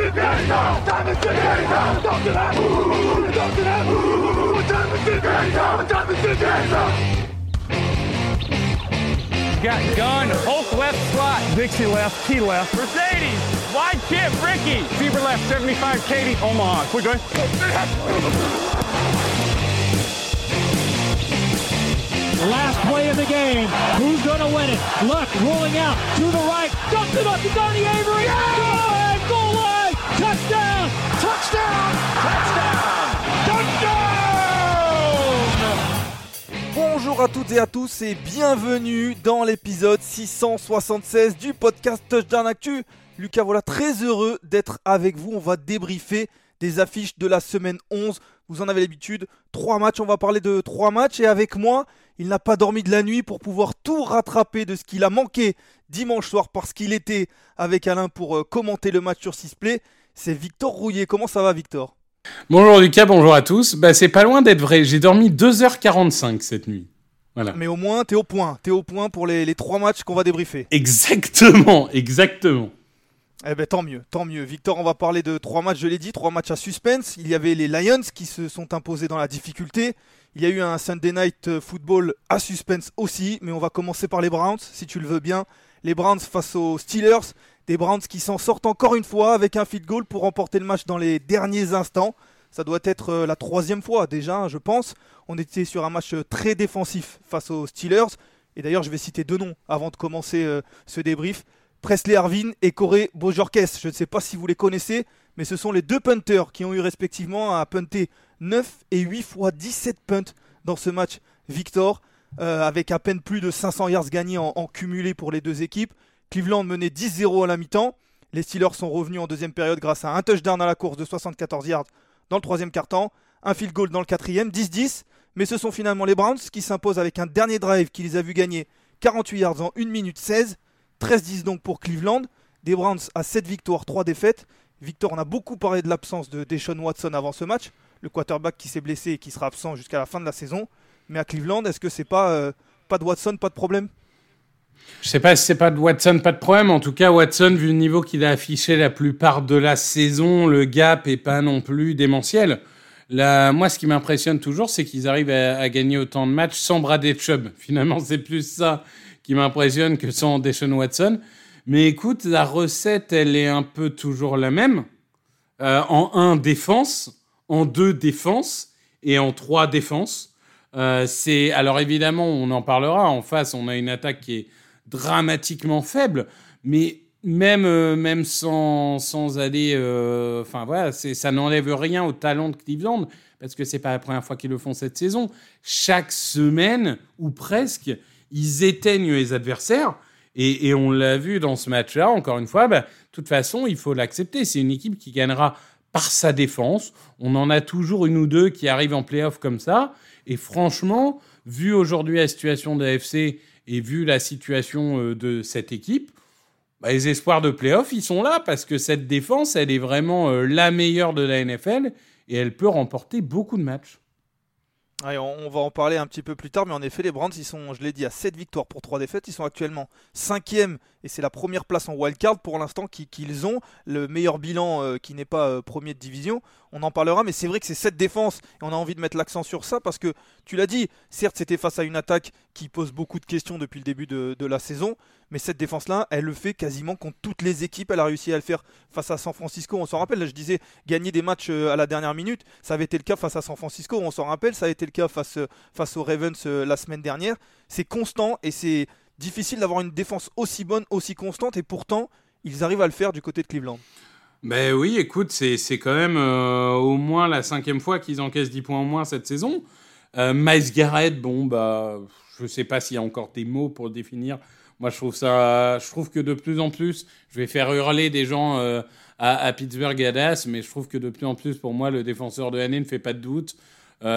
people today. What time is it now? What time to them. Talk to them. Time is time it now? Got gun, Hulk left slot, Dixie left, T left, Mercedes, wide chip, Ricky, Fever left, 75, Katie, Omaha. Quick, go Last play of the game. Who's going to win it? Luck rolling out to the right. Dumps it up to Donnie Avery. Goal Bonjour à toutes et à tous et bienvenue dans l'épisode 676 du podcast Touchdown Actu. Lucas, voilà, très heureux d'être avec vous. On va débriefer des affiches de la semaine 11. Vous en avez l'habitude. Trois matchs, on va parler de trois matchs. Et avec moi, il n'a pas dormi de la nuit pour pouvoir tout rattraper de ce qu'il a manqué dimanche soir parce qu'il était avec Alain pour euh, commenter le match sur Sisplay. C'est Victor Rouillet. Comment ça va, Victor? Bonjour Lucas, bonjour à tous. Bah, c'est pas loin d'être vrai. J'ai dormi 2h45 cette nuit. Voilà. Mais au moins, t'es au point. T'es au point pour les, les trois matchs qu'on va débriefer. Exactement, exactement. Eh ben tant mieux, tant mieux. Victor, on va parler de trois matchs, je l'ai dit, trois matchs à suspense. Il y avait les Lions qui se sont imposés dans la difficulté. Il y a eu un Sunday Night Football à suspense aussi, mais on va commencer par les Browns, si tu le veux bien. Les Browns face aux Steelers, des Browns qui s'en sortent encore une fois avec un field goal pour remporter le match dans les derniers instants. Ça doit être euh, la troisième fois déjà, je pense. On était sur un match euh, très défensif face aux Steelers. Et d'ailleurs, je vais citer deux noms avant de commencer euh, ce débrief. Presley Harvin et Corey Bojorques. Je ne sais pas si vous les connaissez, mais ce sont les deux punters qui ont eu respectivement à punter 9 et 8 fois 17 punts dans ce match Victor, avec à peine plus de 500 yards gagnés en cumulé pour les deux équipes. Cleveland menait 10-0 à la mi-temps. Les Steelers sont revenus en deuxième période grâce à un touchdown à la course de 74 yards dans le troisième quart-temps, un field goal dans le quatrième, 10-10. Mais ce sont finalement les Browns qui s'imposent avec un dernier drive qui les a vus gagner 48 yards en 1 minute 16. 13-10 donc pour Cleveland. Des Browns à 7 victoires, 3 défaites. Victor, on a beaucoup parlé de l'absence de Deshaun Watson avant ce match. Le quarterback qui s'est blessé et qui sera absent jusqu'à la fin de la saison. Mais à Cleveland, est-ce que c'est pas, euh, pas de Watson, pas de problème? Je sais pas si c'est pas de Watson, pas de problème. En tout cas, Watson, vu le niveau qu'il a affiché la plupart de la saison, le gap est pas non plus démentiel. Moi, ce qui m'impressionne toujours, c'est qu'ils arrivent à, gagner autant de matchs sans Brad Chubb. Finalement, c'est plus ça qui m'impressionne que sans Deshaun Watson. Mais écoute, la recette, elle est un peu toujours la même. Euh, en 1, défense. En 2, défense. Et en 3, défense. Euh, c'est alors évidemment, on en parlera. En face, on a une attaque qui est dramatiquement faible, mais même euh, même sans sans aller, euh, enfin voilà, ça n'enlève rien au talent de Cleveland parce que c'est pas la première fois qu'ils le font cette saison. Chaque semaine ou presque, ils éteignent les adversaires. Et, et on l'a vu dans ce match-là, encore une fois, bah, de toute façon, il faut l'accepter. C'est une équipe qui gagnera par sa défense. On en a toujours une ou deux qui arrivent en playoff comme ça. Et franchement, vu aujourd'hui la situation de l'AFC et vu la situation euh, de cette équipe, bah, les espoirs de playoff, ils sont là parce que cette défense, elle est vraiment euh, la meilleure de la NFL et elle peut remporter beaucoup de matchs. On, va en parler un petit peu plus tard, mais en effet, les Browns, ils sont, je l'ai dit, à 7 victoires pour 3 défaites. Ils sont actuellement 5e et c'est la première place en wildcard pour l'instant qui- qu'ils ont. Le meilleur bilan euh, qui n'est pas premier de division. On en parlera, mais c'est vrai que c'est cette défense, et on a envie de mettre l'accent sur ça, parce que tu l'as dit, certes c'était face à une attaque qui pose beaucoup de questions depuis le début de, la saison, mais cette défense-là, elle le fait quasiment contre toutes les équipes, elle a réussi à le faire face à San Francisco, on s'en rappelle, là je disais, gagner des matchs euh, à la dernière minute, ça avait été le cas face à San Francisco, on s'en rappelle, ça a été le cas face, euh, aux Ravens euh, la semaine dernière, c'est constant, et c'est difficile d'avoir une défense aussi bonne, aussi constante, et pourtant, ils arrivent à le faire du côté de Cleveland. Ben oui, écoute, c'est, quand même euh, au moins la cinquième fois qu'ils encaissent 10 points en moins cette saison. Euh, Miles Garrett, bon, bah, je sais pas s'il y a encore des mots pour le définir. Moi, je trouve ça, je trouve que de plus en plus, je vais faire hurler des gens euh, à, Pittsburgh et à Dallas, mais je trouve que de plus en plus, pour moi, le défenseur de l'année ne fait pas de doute.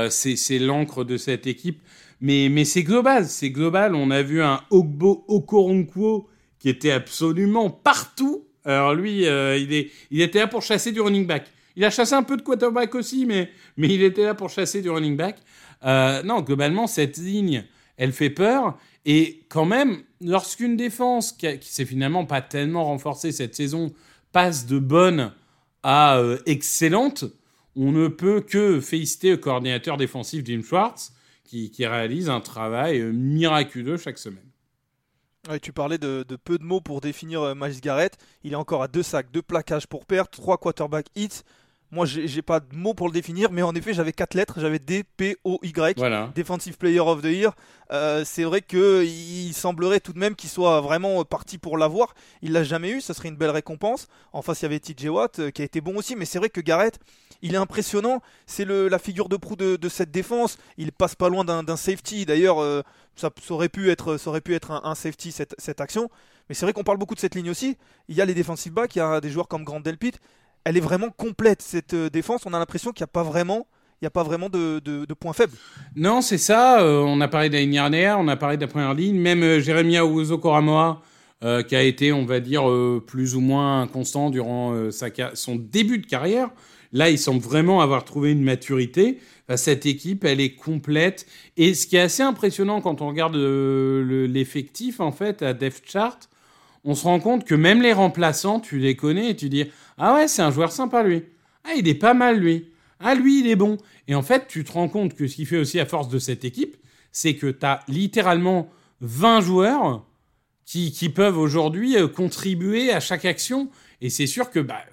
c'est, c'est l'encre de cette équipe. Mais, mais c'est global, c'est global. On a vu un Ogbo Okoronkwo qui était absolument partout alors lui, euh, il, est, il était là pour chasser du running back. Il a chassé un peu de quarterback aussi, mais, il était là pour chasser du running back. Euh, non, globalement, cette ligne, elle fait peur. Et quand même, lorsqu'une défense qui, s'est finalement pas tellement renforcée cette saison passe de bonne à euh, excellente, on ne peut que féliciter le coordinateur défensif Jim Schwartz qui réalise un travail miraculeux chaque semaine tu parlais de, peu de mots pour définir euh, Miles Garrett. Il est encore à deux sacs, deux plaquages pour perdre, trois quarterback hits. Moi, j'ai pas de mots pour le définir, mais en effet, j'avais quatre lettres. J'avais D, P, O, Y. Defensive Player of the Year. Euh, c'est vrai qu'il semblerait tout de même qu'il soit vraiment parti pour l'avoir. Il l'a jamais eu. Ça serait une belle récompense. En face, il y avait TJ Watt euh, qui a été bon aussi. Mais c'est vrai que Garrett, il est impressionnant. C'est la figure de proue de, cette défense. Il passe pas loin d'un aurait D'ailleurs, euh, ça, aurait pu être, ça aurait pu être un, safety cette, action. Mais c'est vrai qu'on parle beaucoup de cette ligne aussi. Il y a les defensive backs, il y a des joueurs comme Grant Delpit elle est vraiment complète cette euh, défense. On a l'impression qu'il n'y a pas vraiment il n'y a pas vraiment de, de, points faibles. Non, c'est ça. Euh, on a parlé d'année dernière, on a parlé de la première ligne. Même euh, Jérémy Ouzo Koramoa, qui a été, on va dire, plus ou moins constant durant son début de carrière. Là, il semble vraiment avoir trouvé une maturité. Cette équipe, elle est complète. Et ce qui est assez impressionnant quand on regarde l'effectif, en fait, à Depth Chart, on se rend compte que même les remplaçants, tu les connais et tu dis Ah ouais, c'est un joueur sympa lui. Ah, il est pas mal lui. Ah, lui, il est bon. Et en fait, tu te rends compte que ce qui fait aussi à force de cette équipe, c'est que tu as littéralement 20 joueurs qui, qui peuvent aujourd'hui euh, contribuer à chaque action. Et c'est sûr que bah,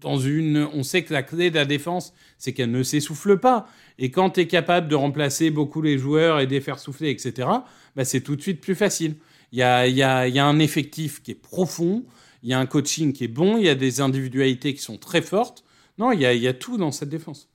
dans une, on sait que la clé de la défense, c'est qu'elle ne s'essouffle pas. Et quand tu es capable de remplacer beaucoup les joueurs et de les faire souffler, etc., bah, c'est tout de suite plus facile. Il y a, un effectif qui est profond, il y a un coaching qui est bon, il y a des individualités qui sont très fortes. Non, il y a, tout dans cette défense.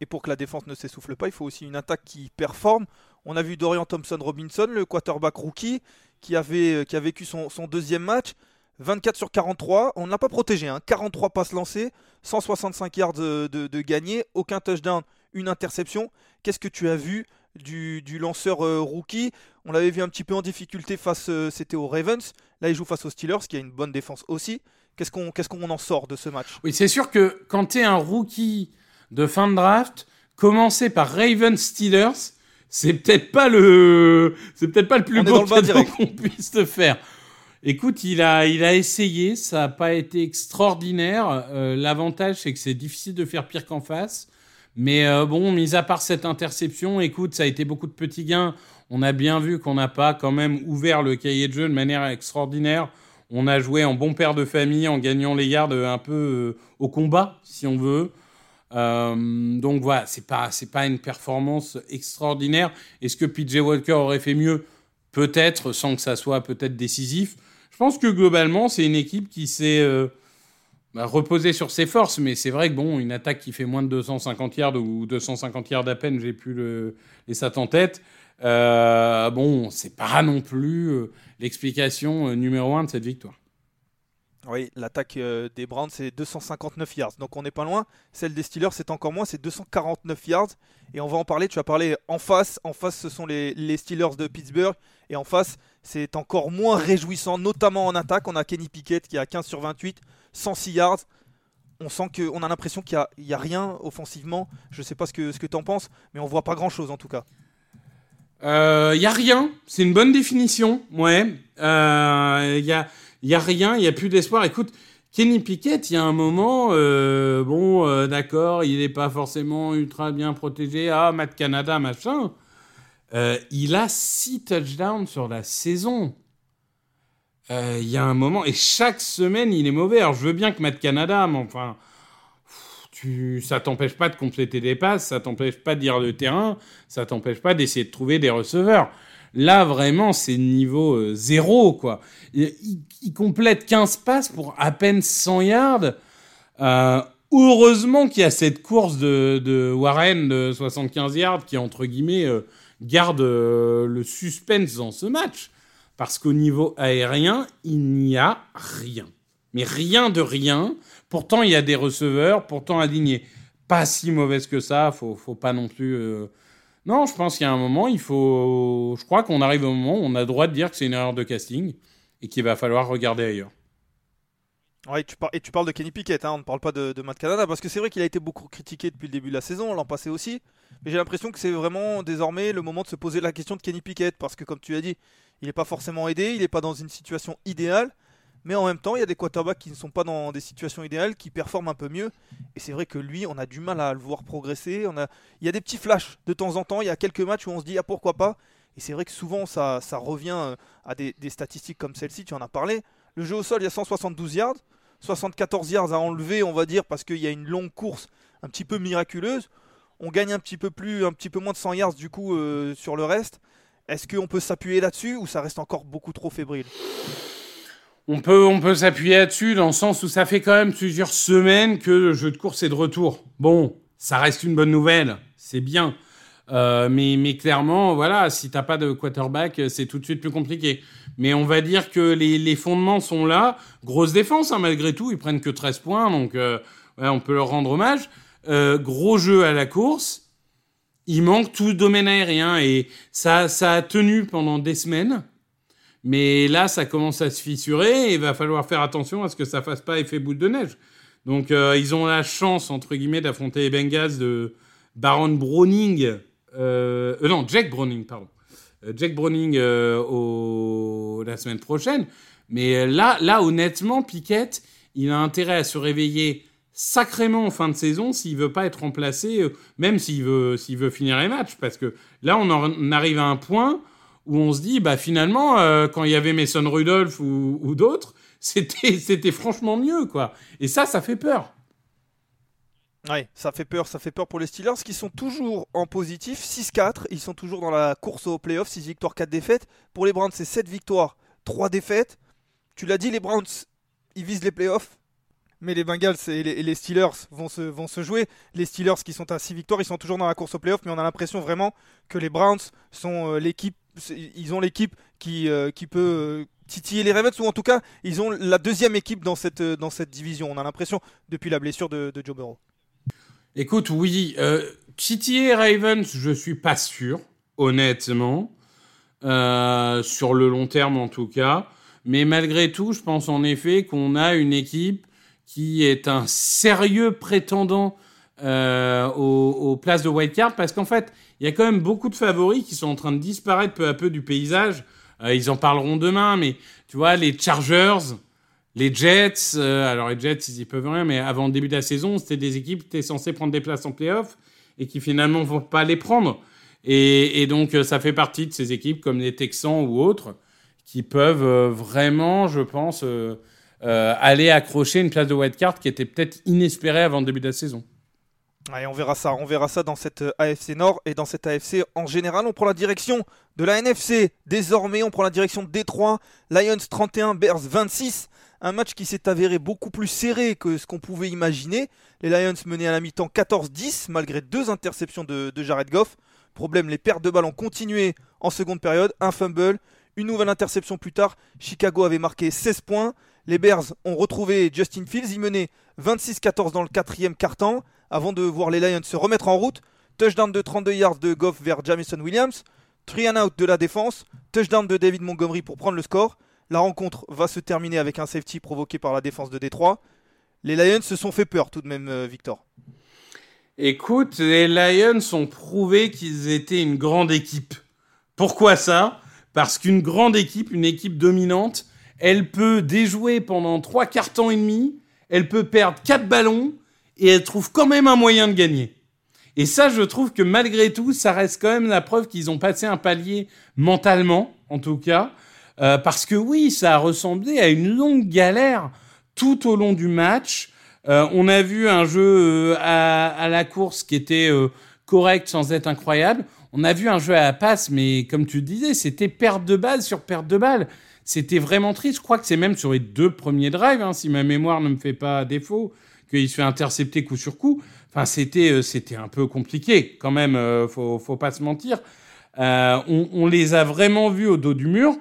Et pour que la défense ne s'essouffle pas, il faut aussi une attaque qui performe. On a vu Dorian Thompson-Robinson, le quarterback rookie, qui, avait, qui a vécu son, deuxième match. 24 sur 43, on ne l'a pas protégé. 43 hein. passes lancées, 165 yards de, de, de gagné, aucun touchdown, une interception. Qu'est-ce que tu as vu du, lanceur euh, rookie? On l'avait vu un petit peu en difficulté face, euh, c'était aux Ravens. Là, il joue face aux Steelers, qui a une bonne défense aussi. Qu'est-ce qu'on en sort de ce match? Oui, c'est sûr que quand tu es un rookie de fin de draft, commencer par Ravens Steelers, c'est peut-être pas le c'est peut-être pas le plus beau qu'on puisse te faire. Écoute, il a, il a essayé, ça n'a pas été extraordinaire. Euh, l'avantage, c'est que c'est difficile de faire pire qu'en face. Mais euh, bon, mis à part cette interception, écoute, ça a été beaucoup de petits gains. On a bien vu qu'on n'a pas quand même ouvert le cahier de jeu de manière extraordinaire. On a joué en bon père de famille en gagnant les yards un peu euh, au combat, si on veut. Donc voilà, c'est pas pas une performance extraordinaire. Est-ce que PJ Walker aurait fait mieux? Peut-être, sans que ça soit peut-être décisif. Je pense que globalement, c'est une équipe qui s'est bah, reposer sur ses forces, mais c'est vrai que bon, une attaque qui fait moins de 250 yards ou 250 yards à peine, j'ai plus le, les stats en tête. Euh, bon, c'est pas non plus euh, l'explication euh, numéro un de cette victoire. Oui, l'attaque euh, des Browns c'est 259 yards, donc on n'est pas loin. Celle des Steelers c'est encore moins, c'est 249 yards. Et on va en parler. Tu as parlé en face. En face, ce sont les Steelers de Pittsburgh, et en face, c'est encore moins réjouissant, notamment en attaque. On a Kenny Pickett qui a 15 sur 28 106 yards. On sent qu'on a l'impression qu'il n'y a, rien offensivement. Je ne sais pas ce que, ce que tu en penses, mais on voit pas grand-chose en tout cas. Il euh, y a rien, c'est une bonne définition, ouais. Il euh, y, a, y a rien, il y a plus d'espoir. Écoute, Kenny Pickett, il y a un moment, euh, bon, d'accord, il n'est pas forcément ultra bien protégé. Ah, Matt Canada, machin. Euh, il a six touchdowns sur la saison. Euh, il y a un moment, et chaque semaine, il est mauvais. Alors, je veux bien que Matt Canada, mais enfin, tu, ça t'empêche pas de compléter des passes, ça t'empêche pas de lire le terrain, ça t'empêche pas d'essayer de trouver des receveurs. Là, vraiment, c'est niveau euh, zéro, quoi. Il, complète 15 passes pour à peine 100 yards. Heureusement qu'il y a cette course de, de Warren de 75 yards qui, entre guillemets, garde euh, le suspense dans ce match. Parce qu'au niveau aérien, il n'y a rien. Mais rien de rien. Pourtant, il y a des receveurs, pourtant alignés. Pas si mauvaise que ça, faut, faut pas non plus... euh, Non, je pense qu'il y a un moment, il faut... Je crois qu'on arrive au moment où on a droit de dire que c'est une erreur de casting et qu'il va falloir regarder ailleurs. Ouais, tu et tu parles de Kenny Pickett, hein, on ne parle pas de, de Matt Canada, parce que c'est vrai qu'il a été beaucoup critiqué depuis le début de la saison, l'an passé aussi. Mais j'ai l'impression que c'est vraiment désormais le moment de se poser la question de Kenny Pickett, parce que comme tu as dit, il n'est pas forcément aidé, il n'est pas dans une situation idéale, mais en même temps, il y a des quarterbacks qui ne sont pas dans des situations idéales, qui performent un peu mieux. Et c'est vrai que lui, on a du mal à le voir progresser. Il y a des petits flashs de temps en temps, il y a quelques matchs où on se dit, ah pourquoi pas Et c'est vrai que souvent, ça, revient euh, à des statistiques comme celle-ci, tu en as parlé. Le jeu au sol, il y a 172 yards. 74 yards à enlever, on va dire, parce qu'il y a une longue course un petit peu miraculeuse. On gagne un petit peu plus, un petit peu moins de 100 yards du coup euh, sur le reste. Est-ce qu'on peut s'appuyer là-dessus ou ça reste encore beaucoup trop fébrile? On peut, on peut s'appuyer là-dessus dans le sens où ça fait quand même plusieurs semaines que le jeu de course est de retour. Bon, ça reste une bonne nouvelle, c'est bien. Euh, mais, clairement, voilà, si t'as pas de quarterback, c'est tout de suite plus compliqué. Mais on va dire que les, fondements sont là. Grosse défense, hein, malgré tout, ils prennent que 13 points, donc euh, on peut leur rendre hommage. Euh, gros jeu à la course. Il manque tout domaine aérien et ça, a tenu pendant des semaines. Mais là, ça commence à se fissurer et il va falloir faire attention à ce que ça fasse pas effet boule de neige. Donc, euh, ils ont la chance, entre guillemets, d'affronter les Bengals de Baron Browning. Non, Jack Browning, pardon. Euh, Jack Browning euh, la semaine prochaine. Mais euh, là, là, honnêtement, Piquet, il a intérêt à se réveiller sacrément en fin de saison s'il veut pas être remplacé, même s'il veut, s'il veut finir les matchs. Parce que là, on, arrive à un point où on se dit, bah finalement, quand il y avait Mason Rudolph ou, ou d'autres, c'était, c'était franchement mieux, quoi. Et ça, ça fait peur. Ouais, ça fait peur, ça fait peur pour les Steelers qui sont toujours en positif, 6-4, ils sont toujours dans la course aux playoffs, 6 victoires, 4 défaites. Pour les Browns, c'est 7 victoires, 3 défaites. Tu l'as dit, les Browns, ils visent les playoffs. Mais les Bengals et les, Steelers vont se, vont se jouer. Les Steelers qui sont à 6 victoires, ils sont toujours dans la course aux playoffs, mais on a l'impression vraiment que les Browns sont euh, l'équipe, ils ont l'équipe qui, euh, qui peut euh, titiller les Ravens, ou en tout cas, ils ont la deuxième équipe dans cette, dans cette division. On a l'impression depuis la blessure de, de Joe Burrow. Écoute, oui, euh, titiller Ravens, je suis pas sûr, honnêtement, euh, sur le long terme en tout cas. Mais malgré tout, je pense en effet qu'on a une équipe qui est un sérieux prétendant euh, aux, aux places de wildcard parce qu'en fait, il y a quand même beaucoup de favoris qui sont en train de disparaître peu à peu du paysage. Euh, ils en parleront demain, mais tu vois, les Chargers, les Jets, euh, alors les Jets, ils y peuvent rien, mais avant le début de la saison, c'était des équipes qui étaient censées prendre des places en playoff et qui finalement vont pas les prendre. Et, donc, euh, ça fait partie de ces équipes comme les Texans ou autres qui peuvent euh, vraiment, je pense, aller accrocher une place de wildcard qui était peut-être inespérée avant le début de la saison. Ouais, on verra ça, on verra ça dans cette AFC Nord et dans cette AFC en général. On prend la direction de la NFC. Désormais, on prend la direction de Détroit. Lions 31, Bears 26. Un match qui s'est avéré beaucoup plus serré que ce qu'on pouvait imaginer. Les Lions menaient à la mi-temps 14-10 malgré deux interceptions de, Jared Goff. Problème, les pertes de balles ont continué en seconde période. Un fumble, une nouvelle interception plus tard. Chicago avait marqué 16 points. Les Bears ont retrouvé Justin Fields. Ils menaient 26-14 dans le quatrième quart-temps avant de voir les Lions se remettre en route. Touchdown de 32 yards de Goff vers Jamison Williams. Three and out de la défense. Touchdown de David Montgomery pour prendre le score. La rencontre va se terminer avec un safety provoqué par la défense de Détroit. Les Lions se sont fait peur tout de même, euh, Victor. Écoute, les Lions ont prouvé qu'ils étaient une grande équipe. Pourquoi ça? Parce qu'une grande équipe, une équipe dominante, elle peut déjouer pendant trois quarts temps et demi, elle peut perdre 4 ballons et elle trouve quand même un moyen de gagner. Et ça, je trouve que malgré tout, ça reste quand même la preuve qu'ils ont passé un palier mentalement, en tout cas. Euh, parce que oui, ça a ressemblé à une longue galère tout au long du match. Euh, on a vu un jeu euh, à, à, la course qui était euh, correct sans être incroyable. On a vu un jeu à la passe, mais comme tu disais, c'était perte de balle sur perte de balle. C'était vraiment triste. Je crois que c'est même sur les deux premiers drives, hein, si ma mémoire ne me fait pas défaut, qu'il se fait intercepter coup sur coup. Enfin, c'était c'était un peu compliqué quand même. faut faut pas se mentir. On, on, les a vraiment vus au dos du mur.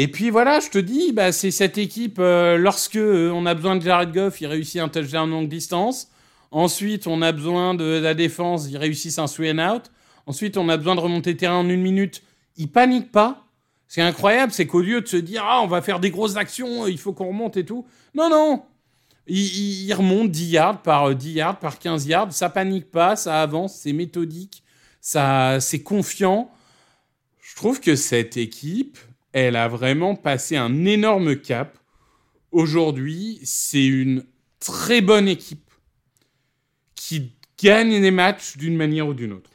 Et puis voilà, je te dis, bah, c'est cette équipe, euh, lorsque euh, on a besoin de Jared Goff, il réussit un touchdown longue distance. Ensuite, on a besoin de la défense, ils réussissent un and out. Ensuite, on a besoin de remonter terrain en une minute. Ils paniquent pas. C'est incroyable, c'est qu'au lieu de se dire, ah, on va faire des grosses actions, il faut qu'on remonte et tout. Non, non. Ils remontent 10 yards par 10 euh, yards, par 15 yards. Ça panique pas, ça avance, c'est méthodique, ça, c'est confiant. Je trouve que cette équipe, elle a vraiment passé un énorme cap. Aujourd'hui, c'est une très bonne équipe qui gagne les matchs d'une manière ou d'une autre.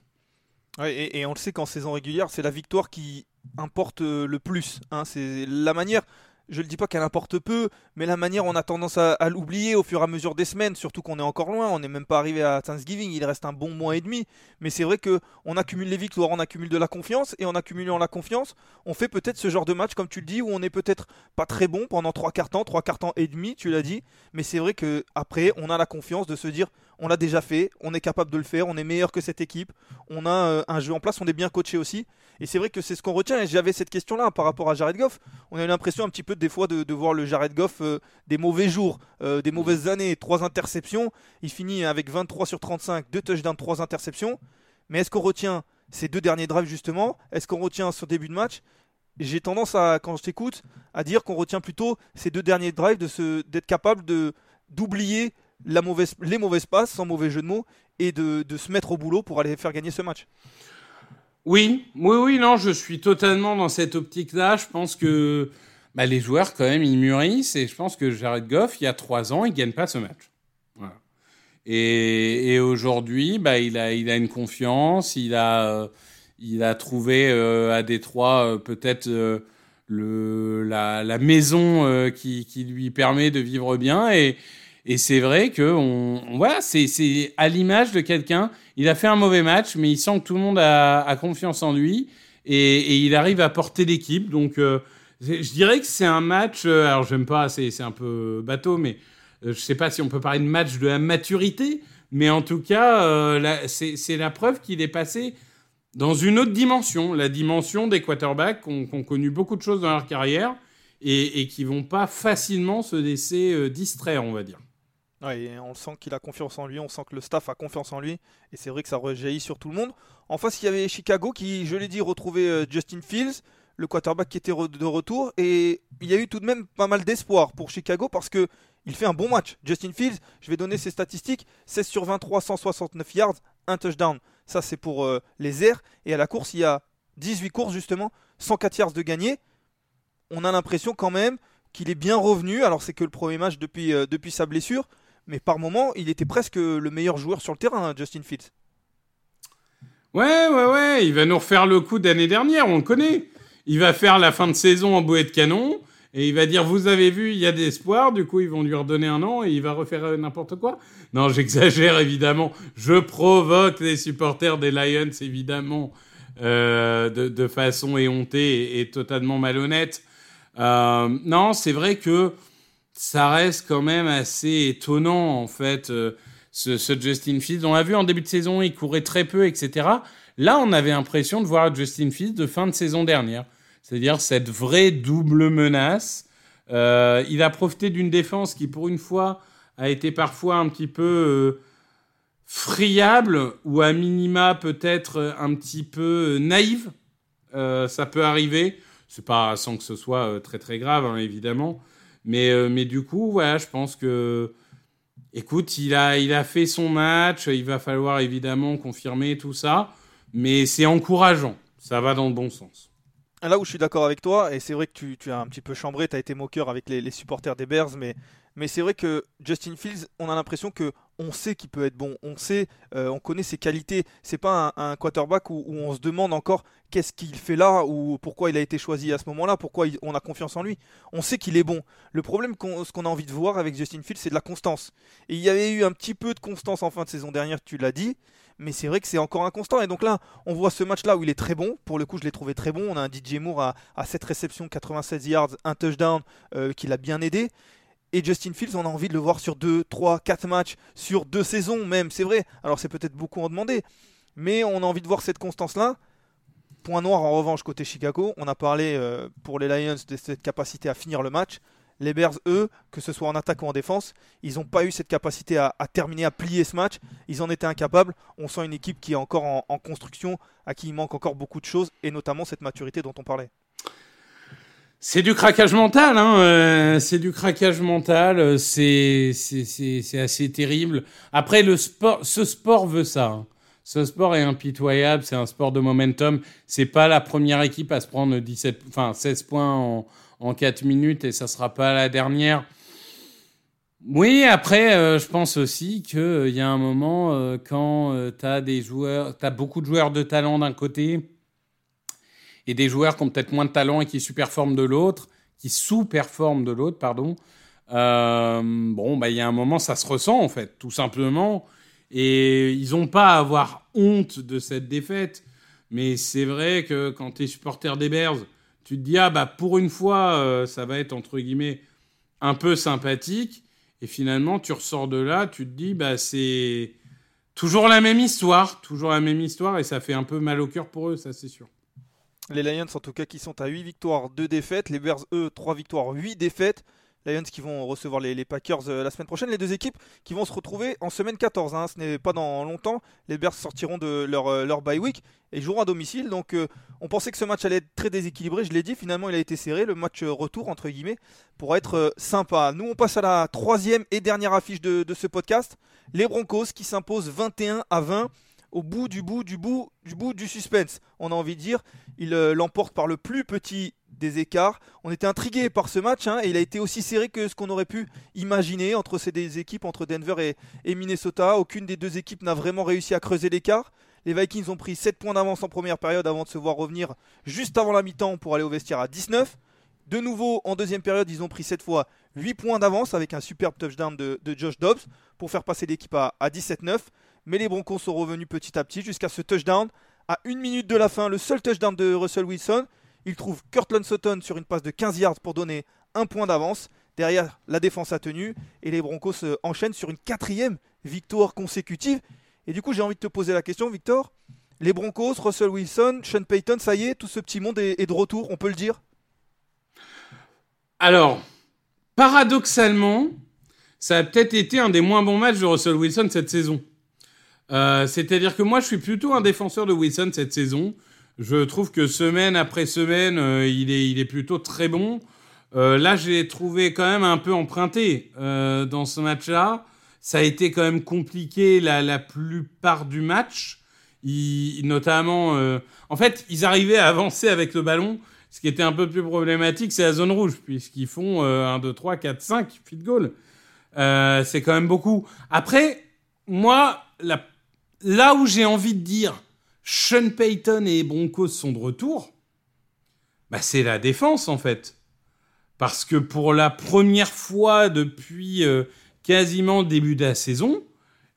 et, on le sait qu'en saison régulière, c'est la victoire qui importe le plus. Hein. C'est la manière je ne dis pas qu'elle importe peu, mais la manière on a tendance à, l'oublier au fur et à mesure des semaines, surtout qu'on est encore loin, on n'est même pas arrivé à Thanksgiving, il reste un bon mois et demi, mais c'est vrai que on accumule les victoires, on accumule de la confiance, et en accumulant la confiance, on fait peut-être ce genre de match, comme tu le dis, où on est peut-être pas très bon pendant trois quarts temps, trois quarts temps et demi, tu l'as dit, mais c'est vrai que après on a la confiance de se dire on l'a déjà fait, on est capable de le faire, on est meilleur que cette équipe, on a euh, un jeu en place, on est bien coaché aussi. Et c'est vrai que c'est ce qu'on retient. Et j'avais cette question-là par rapport à Jared Goff. On a eu l'impression un petit peu des fois de, voir le Jared Goff euh, des mauvais jours, euh, des mauvaises années, trois interceptions. Il finit avec 23 sur 35, deux touchdowns, trois interceptions. Mais est-ce qu'on retient ces deux derniers drives justement? Est-ce qu'on retient ce début de match? J'ai tendance à, quand je t'écoute, à dire qu'on retient plutôt ces deux derniers drives d'être capable de d'oublier les mauvaises passes, sans mauvais jeu de mots, et de, se mettre au boulot pour aller faire gagner ce match. Oui, oui, oui, non, je suis totalement dans cette optique-là. Je pense que bah, les joueurs, quand même, ils mûrissent, et je pense que Jared Goff, il y a trois ans, il gagne pas ce match. Et, aujourd'hui, bah, il, a, une confiance, il a, trouvé euh, à Détroit euh, peut-être euh, la maison qui, qui lui permet de vivre bien, et, et c'est vrai que on, voilà, c'est à l'image de quelqu'un. Il a fait un mauvais match, mais il sent que tout le monde a, confiance en lui et, il arrive à porter l'équipe. Donc, euh, je dirais que c'est un match. Euh, alors, j'aime pas, c'est un peu bateau, mais euh, je sais pas si on peut parler de match de la maturité, mais en tout cas, c'est la preuve qu'il est passé dans une autre dimension, la dimension des quarterbacks qui ont, connu beaucoup de choses dans leur carrière et, et qui vont pas facilement se laisser distraire, on va dire. On sent qu'il a confiance en lui, on sent que le staff a confiance en lui, et c'est vrai que ça rejaillit sur tout le monde. En face, il y avait Chicago qui, je l'ai dit, retrouvait euh, Justin Fields, le quarterback qui était de retour, et il y a eu tout de même pas mal d'espoir pour Chicago parce que il fait un bon match. Justin Fields, je vais donner ses statistiques 16 sur 23, 169 yards, un touchdown. Ça, c'est pour euh, les airs. Et à la course, il y a 18 courses justement, 104 yards de gagné. On a l'impression quand même qu'il est bien revenu. Alors, c'est que le premier match depuis, euh, depuis sa blessure mais par moment, il était presque le meilleur joueur sur le terrain, Justin Fields. Ouais, ouais, ouais, il va nous refaire le coup d'année dernière, on le connaît. Il va faire la fin de saison en bouée de canon, et il va dire, vous avez vu, il y a des espoirs, du coup, ils vont lui redonner un an, et il va refaire euh, n'importe quoi. Non, j'exagère, évidemment. Je provoque les supporters des Lions, évidemment, euh, de, façon éhontée et, totalement malhonnête. Euh, non, c'est vrai que ça reste quand même assez étonnant en fait euh, ce, Justin Fields. On l'a vu en début de saison, il courait très peu, etc. Là, on avait l'impression de voir Justin Fields de fin de saison dernière, c'est-à-dire cette vraie double menace. Euh, il a profité d'une défense qui, pour une fois, a été parfois un petit peu euh, friable ou à minima peut-être un petit peu naïve. Ça peut arriver. C'est pas sans que ce soit très très grave, hein, évidemment. Mais, euh, mais du coup, voilà, je pense que. Écoute, il a, il a fait son match, il va falloir évidemment confirmer tout ça, mais c'est encourageant, ça va dans le bon sens. Là où je suis d'accord avec toi, et c'est vrai que tu, tu, as un petit peu chambré, tu as été moqueur avec les, les, supporters des Bears, mais Mais c'est vrai que Justin Fields, on a l'impression que on sait qu'il peut être bon, on sait, euh, on connaît ses qualités. C'est pas un, quarterback où, on se demande encore qu'est-ce qu'il fait là ou pourquoi il a été choisi à ce moment-là, pourquoi on a confiance en lui. On sait qu'il est bon. Le problème, ce qu'on a envie de voir avec Justin Fields, c'est de la constance. Et il y avait eu un petit peu de constance en fin de saison dernière, tu l'as dit, mais c'est vrai que c'est encore inconstant. Et donc là, on voit ce match-là où il est très bon. Pour le coup, je l'ai trouvé très bon. On a un DJ Moore à, à 7 réceptions, 96 yards, un touchdown euh, qui l'a bien aidé. Et Justin Fields, on a envie de le voir sur 2, 3, 4 matchs, sur 2 saisons même, c'est vrai. Alors c'est peut-être beaucoup en demander, mais on a envie de voir cette constance-là. Point noir en revanche côté Chicago, on a parlé euh, pour les Lions de cette capacité à finir le match. Les Bears, eux, que ce soit en attaque ou en défense, ils n'ont pas eu cette capacité à, terminer, à plier ce match. Ils en étaient incapables. On sent une équipe qui est encore en construction, à qui il manque encore beaucoup de choses, et notamment cette maturité dont on parlait. C'est du craquage mental, hein. Euh, c'est du craquage mental. Euh, c'est c'est assez terrible. Après le sport, ce sport veut ça. Hein. Ce sport est impitoyable. C'est un sport de momentum. C'est pas la première équipe à se prendre 17, enfin 16 points en, en 4 minutes et ça sera pas la dernière. Oui, après, euh, je pense aussi qu'il y a un moment quand tu as des joueurs, tu as beaucoup de joueurs de talent d'un côté et des joueurs qui ont peut-être moins de talent et qui sous-performent de l'autre, qui sous-performent de l'autre, pardon. Euh, bon, bah, il y a un moment, ça se ressent, en fait, tout simplement. Et ils n'ont pas à avoir honte de cette défaite. Mais c'est vrai que quand tu es supporter des Bears, tu te dis, ah, bah, pour une fois, euh, ça va être, entre guillemets, un peu sympathique. Et finalement, tu ressors de là, tu te dis, bah, c'est toujours la même histoire, toujours la même histoire, et ça fait un peu mal au cœur pour eux, ça, c'est sûr. Les Lions, en tout cas, qui sont à 8 victoires, 2 défaites. Les Bears, eux, 3 victoires, 8 défaites. Lions qui vont recevoir les, Packers euh, la semaine prochaine. Les deux équipes qui vont se retrouver en semaine 14. Hein. Ce n'est pas dans longtemps. Les Bears sortiront de leur, euh, leur bye week et joueront à domicile. Donc euh, on pensait que ce match allait être très déséquilibré. Je l'ai dit, finalement il a été serré. Le match retour, entre guillemets, pour être sympa. Nous on passe à la troisième et dernière affiche de, de ce podcast. Les Broncos qui s'imposent 21 à 20 au bout du bout du bout du bout du suspense. On a envie de dire, il euh, l'emporte par le plus petit des écarts. On était intrigué par ce match hein, et il a été aussi serré que ce qu'on aurait pu imaginer entre ces deux équipes, entre Denver et, Minnesota. Aucune des deux équipes n'a vraiment réussi à creuser l'écart. Les Vikings ont pris 7 points d'avance en première période avant de se voir revenir juste avant la mi-temps pour aller au vestiaire à 19. De nouveau, en deuxième période, ils ont pris cette fois 8 points d'avance avec un superbe touchdown de, Josh Dobbs pour faire passer l'équipe à, à 17-9 mais les Broncos sont revenus petit à petit jusqu'à ce touchdown. À une minute de la fin, le seul touchdown de Russell Wilson. Il trouve Kurtland Sutton sur une passe de 15 yards pour donner un point d'avance. Derrière, la défense a tenu et les Broncos enchaînent sur une quatrième victoire consécutive. Et du coup, j'ai envie de te poser la question, Victor. Les Broncos, Russell Wilson, Sean Payton, ça y est, tout ce petit monde est de retour, on peut le dire? Alors, paradoxalement, ça a peut-être été un des moins bons matchs de Russell Wilson cette saison. Euh, c'est-à-dire que moi, je suis plutôt un défenseur de Wilson cette saison. Je trouve que semaine après semaine, euh, il, est, plutôt très bon. Euh, là, j'ai trouvé quand même un peu emprunté dans ce match-là. Ça a été quand même compliqué la, la plupart du match. notamment, en fait, ils arrivaient à avancer avec le ballon. Ce qui était un peu plus problématique, c'est la zone rouge, puisqu'ils font 1, 2, 3, 4, 5 feed goal. c'est quand même beaucoup. Après, moi, la là où j'ai envie de dire Sean Payton et Broncos sont de retour, bah c'est la défense en fait. Parce que pour la première fois depuis euh, quasiment début de la saison,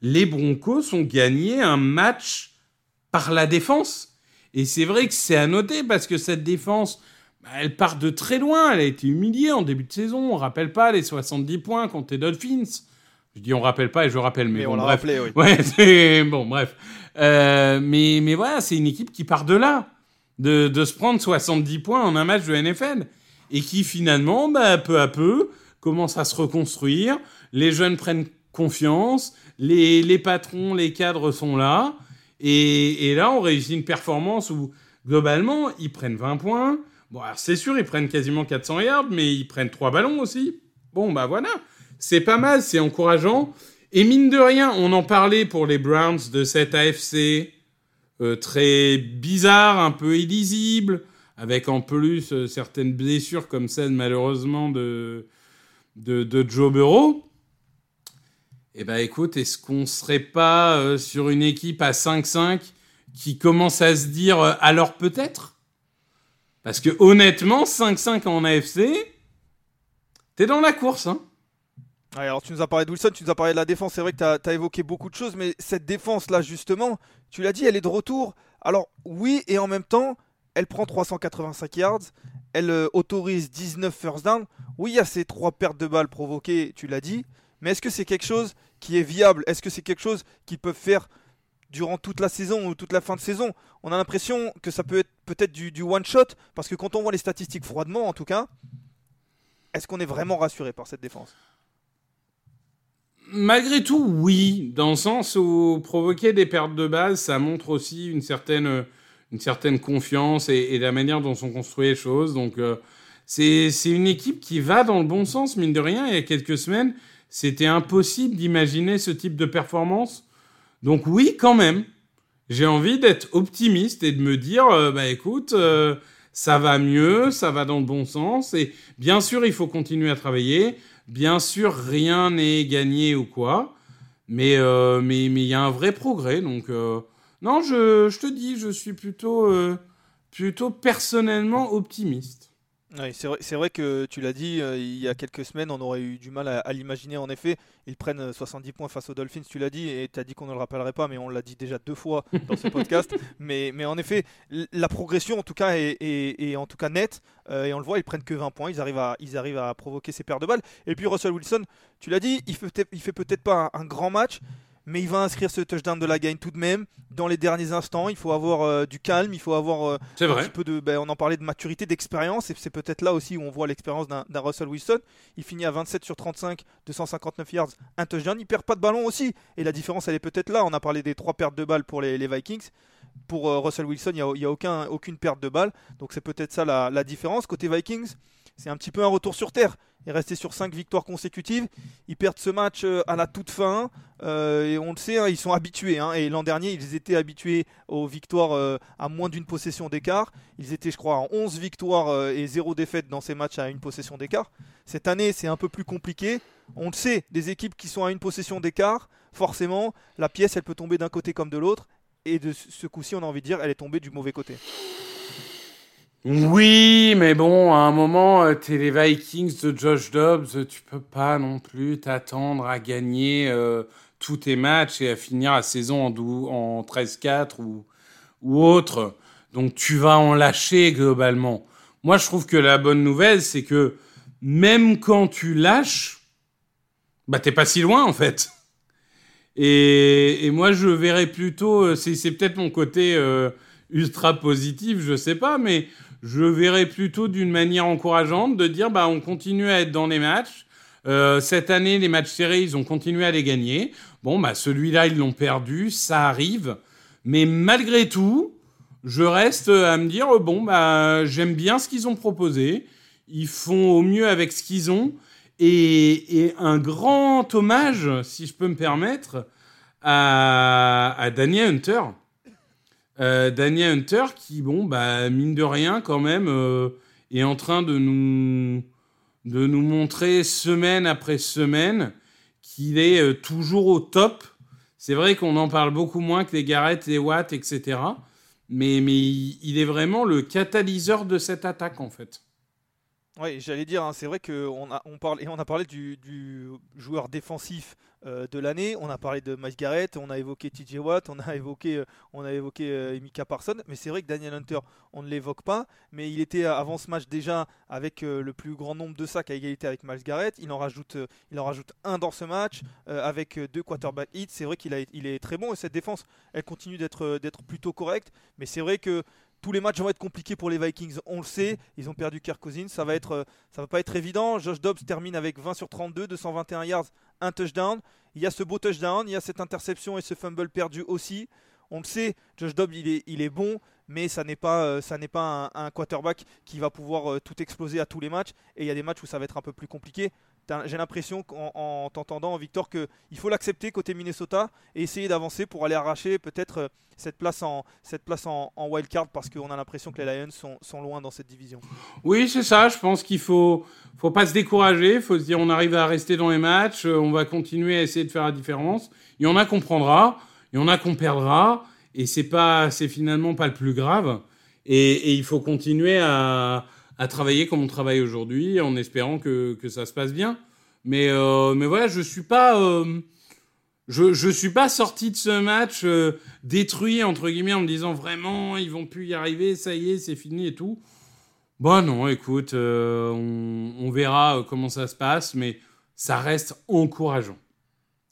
les Broncos ont gagné un match par la défense. Et c'est vrai que c'est à noter parce que cette défense, bah, elle part de très loin. Elle a été humiliée en début de saison. On ne rappelle pas les 70 points contre les Dolphins. Je dis on rappelle pas et je rappelle, mais, on l'a rappelé, oui. Ouais, c'est bon, bref. Euh, mais mais voilà, c'est une équipe qui part de là, de, de se prendre 70 points en un match de NFL et qui finalement, bah, peu à peu, commence à se reconstruire. Les jeunes prennent confiance, les, les patrons, les cadres sont là, et, et là on réussit une performance où globalement ils prennent 20 points. Bon, alors c'est sûr, ils prennent quasiment 400 yards, mais ils prennent trois ballons aussi. Bon, bah voilà c'est pas mal, c'est encourageant. Et mine de rien, on en parlait pour les Browns de cette AFC euh, très bizarre, un peu illisible, avec en plus euh, certaines blessures comme celle malheureusement de, de, Joe Burrow. Eh ben écoute, est-ce qu'on serait pas euh, sur une équipe à 5-5 qui commence à se dire alors peut-être? Parce que honnêtement, 5-5 en AFC, t'es dans la course. Hein alors tu nous as parlé de Wilson, tu nous as parlé de la défense, c'est vrai que tu as, évoqué beaucoup de choses, mais cette défense-là, justement, tu l'as dit, elle est de retour. Alors oui, et en même temps, elle prend 385 yards, elle euh, autorise 19 first down. Oui, il y a ces trois pertes de balles provoquées, tu l'as dit, mais est-ce que c'est quelque chose qui est viable? Est-ce que c'est quelque chose qu'ils peuvent faire durant toute la saison ou toute la fin de saison? On a l'impression que ça peut être peut-être du, one-shot, parce que quand on voit les statistiques froidement, en tout cas, est-ce qu'on est vraiment rassuré par cette défense? Malgré tout, oui, dans le sens où provoquer des pertes de base, ça montre aussi une certaine, une certaine confiance et, la manière dont sont construites les choses. Donc, euh, c'est une équipe qui va dans le bon sens, mine de rien. Il y a quelques semaines, c'était impossible d'imaginer ce type de performance. Donc, oui, quand même, j'ai envie d'être optimiste et de me dire, euh, bah écoute, euh, ça va mieux, ça va dans le bon sens. Et bien sûr, il faut continuer à travailler. Bien sûr, rien n'est gagné ou quoi, mais euh, mais mais il y a un vrai progrès. Donc euh, non, je, je, te dis, je suis plutôt euh, plutôt personnellement optimiste. Oui, c'est vrai, vrai, que tu l'as dit, euh, il y a quelques semaines, on aurait eu du mal à, l'imaginer. En effet, ils prennent 70 euh, points face aux Dolphins, tu l'as dit, et tu as dit qu'on ne le rappellerait pas, mais on l'a dit déjà deux fois dans ce podcast. Mais, mais, en effet, la progression, en tout cas, est, en tout cas nette. Euh, et on le voit, ils prennent que 20 points, ils arrivent à, ils arrivent à provoquer ces paires de balles. Et puis Russell Wilson, tu l'as dit, il fait, il fait peut-être pas un, grand match, mais il va inscrire ce touchdown de la gagne tout de même dans les derniers instants. Il faut avoir euh, du calme, il faut avoir euh, un petit peu de. Ben, on en parlait de maturité, d'expérience, et c'est peut-être là aussi où on voit l'expérience d'un Russell Wilson. Il finit à 27 sur 35, 259 yards, un touchdown. Il perd pas de ballon aussi, et la différence elle est peut-être là. On a parlé des trois pertes de balles pour les, Vikings. Pour euh, Russell Wilson, il n'y a, aucun, aucune perte de balles, donc c'est peut-être ça la, la différence. Côté Vikings, c'est un petit peu un retour sur terre. Il est resté sur 5 victoires consécutives. Ils perdent ce match euh, à la toute fin. Euh, et on le sait, hein, ils sont habitués. Hein. et l'an dernier, ils étaient habitués aux victoires euh, à moins d'une possession d'écart. Ils étaient, je crois, en 11 victoires et 0 défaite dans ces matchs à une possession d'écart. Cette année, c'est un peu plus compliqué. On le sait, des équipes qui sont à une possession d'écart, forcément, la pièce, elle peut tomber d'un côté comme de l'autre. Et de ce coup-ci, on a envie de dire, elle est tombée du mauvais côté. Oui, mais bon, à un moment, euh, t'es les Vikings de Josh Dobbs, tu peux pas non plus t'attendre à gagner euh, tous tes matchs et à finir la saison en, en 13-4 ou, autre. Donc tu vas en lâcher globalement. Moi, je trouve que la bonne nouvelle, c'est que même quand tu lâches, bah t'es pas si loin en fait. Et, moi, je verrais plutôt, euh, c'est peut-être mon côté ultra positif, je sais pas, mais je verrais plutôt d'une manière encourageante de dire bah on continue à être dans les matchs. Euh, cette année, les matchs serrés, ils ont continué à les gagner. Bon, bah celui-là, ils l'ont perdu, ça arrive. Mais malgré tout, je reste à me dire bon bah j'aime bien ce qu'ils ont proposé. Ils font au mieux avec ce qu'ils ont. Et, et, un grand hommage, si je peux me permettre, à, à Daniel Hunter euh, Hunter qui, bon, bah, mine de rien, quand même, euh, est en train de nous, de nous montrer semaine après semaine qu'il est euh, toujours au top. C'est vrai qu'on en parle beaucoup moins que les Garrett, les Watt, etc. Mais, mais il est vraiment le catalyseur de cette attaque, en fait. Oui, j'allais dire, hein, c'est vrai qu'on a, on on a parlé du, du joueur défensif de l'année, on a parlé de Mike Garrett, on a évoqué TJ Watt, on a évoqué, euh, on a évoqué euh, Parson, mais c'est vrai que Daniel Hunter, on ne l'évoque pas, mais il était avant ce match déjà avec le plus grand nombre de sacs à égalité avec Miles Garrett, il en rajoute, il en rajoute un dans ce match avec deux quarterback hits, c'est vrai qu'il il est très bon et cette défense, elle continue d'être, plutôt correcte, mais c'est vrai que tous les matchs vont être compliqués pour les Vikings, on le sait. Ils ont perdu Kirk Cousins, ça va être, euh, ça va pas être évident. Josh Dobbs termine avec 20 sur 32, 221 yards, un touchdown. Il y a ce beau touchdown, il y a cette interception et ce fumble perdu aussi. On le sait, Josh Dobbs il est, bon, mais ça n'est pas, euh, ça n'est pas un, quarterback qui va pouvoir euh, tout exploser à tous les matchs. Et il y a des matchs où ça va être un peu plus compliqué. J'ai l'impression qu'en en t'entendant, Victor, qu'il faut l'accepter côté Minnesota et essayer d'avancer pour aller arracher peut-être euh, cette place en, cette place en, wildcard parce qu'on a l'impression que les Lions sont, loin dans cette division. Oui, c'est ça. Je pense qu'il faut, faut pas se décourager. Il faut se dire on arrive à rester dans les matchs, euh, on va continuer à essayer de faire la différence. Il y en a qu'on prendra, il y en a qu'on perdra et c'est pas, c'est finalement pas le plus grave. Et il faut continuer à à travailler comme on travaille aujourd'hui, en espérant que, que, ça se passe bien. Mais, euh, mais voilà, je suis euh, je, je suis pas sorti de ce match euh, détruit entre guillemets en me disant vraiment ils vont plus y arriver, ça y est, c'est fini et tout. Bon non, écoute, on, verra comment ça se passe, mais ça reste encourageant.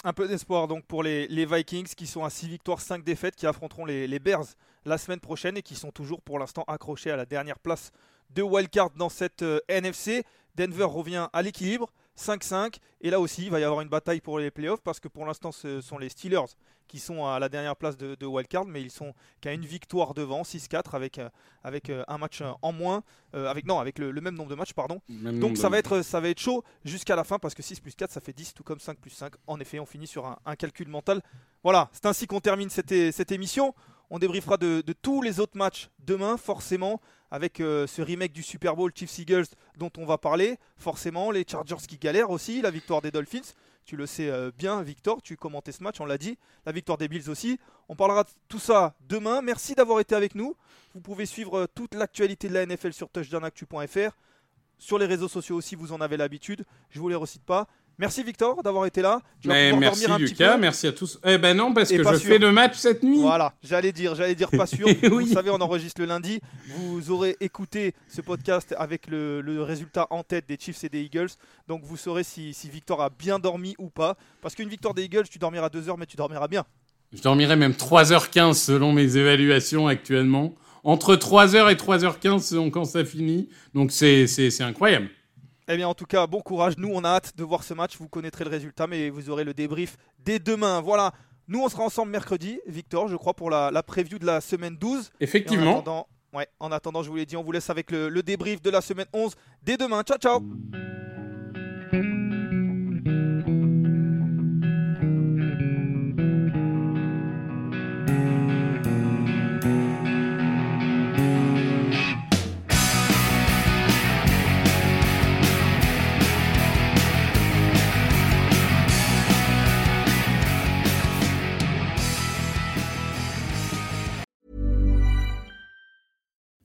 Un peu d'espoir donc pour les, Vikings qui sont à 6 victoires, 5 défaites, qui affronteront les, les Bears la semaine prochaine et qui sont toujours pour l'instant accrochés à la dernière place de wildcard dans cette euh, NFC. Denver revient à l'équilibre, 5-5. Et là aussi, il va y avoir une bataille pour les playoffs parce que pour l'instant, ce sont les Steelers qui sont à la dernière place de, de wildcard, mais ils sont qu'à une victoire devant, 6-4 avec, euh, avec euh, un match en moins, avec non, avec le, même nombre de matchs, pardon. Donc ça va, être, ça va être chaud jusqu'à la fin parce que 6 plus 4 ça fait 10, tout comme 5 plus 5. En effet, on finit sur un, un calcul mental. Voilà, c'est ainsi qu'on termine cette, cette émission. On débriefera de, tous les autres matchs demain, forcément, avec euh, ce remake du Super Bowl Chiefs Eagles dont on va parler. Forcément, les Chargers qui galèrent aussi, la victoire des Dolphins. Tu le sais euh, bien, Victor, tu commentais ce match, on l'a dit. La victoire des Bills aussi. On parlera de tout ça demain. Merci d'avoir été avec nous. Vous pouvez suivre euh, toute l'actualité de la NFL sur touchdownactu.fr. Sur les réseaux sociaux aussi, vous en avez l'habitude. Je vous les recite pas. Merci Victor d'avoir été là. Tu vas Mais merci un Lucas, merci à tous. Eh ben non, parce que je fais le match cette nuit. Voilà, j'allais dire, j'allais dire pas sûr. oui. Vous savez, on enregistre le lundi. Vous aurez écouté ce podcast avec le, le, résultat en tête des Chiefs et des Eagles. Donc vous saurez si, si Victor a bien dormi ou pas. Parce qu'une victoire des Eagles, tu dormiras 2 heures, mais tu dormiras bien. Je dormirai même 3h15 selon mes évaluations actuellement. Entre 3h et 3h15 selon quand ça finit. Donc c'est incroyable. Eh bien, en tout cas, bon courage. Nous, on a hâte de voir ce match. Vous connaîtrez le résultat, mais vous aurez le débrief dès demain. Voilà. Nous, on sera ensemble mercredi, Victor, je crois, pour la, la preview de la semaine 12. Effectivement. En attendant, ouais, en attendant, je vous l'ai dit, on vous laisse avec le, le débrief de la semaine 11 dès demain. Ciao, ciao.